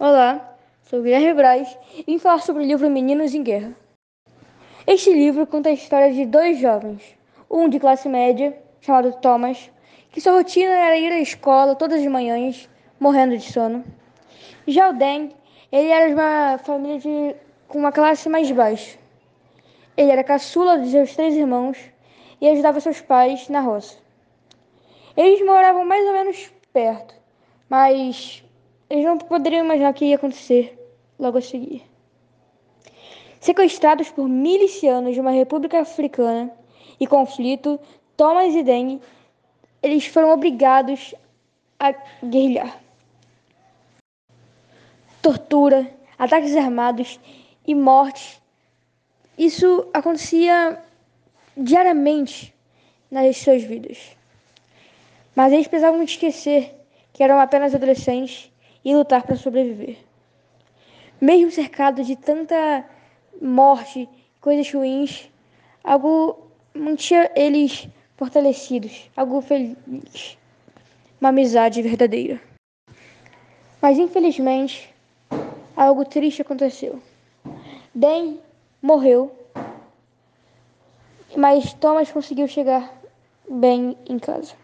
Olá, sou Guilherme Braz e vim falar sobre o livro Meninos em Guerra. Este livro conta a história de dois jovens, um de classe média, chamado Thomas, que sua rotina era ir à escola todas as manhãs, morrendo de sono. Já o Dan, ele era de uma família de, com uma classe mais baixa. Ele era caçula de seus três irmãos e ajudava seus pais na roça. Eles moravam mais ou menos perto, mas eles não poderiam imaginar o que ia acontecer logo a seguir. Sequestrados por milicianos de uma república africana e conflito, Thomas e Deng eles foram obrigados a guerrilhar. Tortura, ataques armados e mortes. Isso acontecia diariamente nas suas vidas. Mas eles precisavam esquecer que eram apenas adolescentes e lutar para sobreviver. Mesmo cercado de tanta morte, coisas ruins, algo mantinha eles fortalecidos, algo feliz, uma amizade verdadeira. Mas infelizmente, algo triste aconteceu. Dan morreu, mas Thomas conseguiu chegar bem em casa.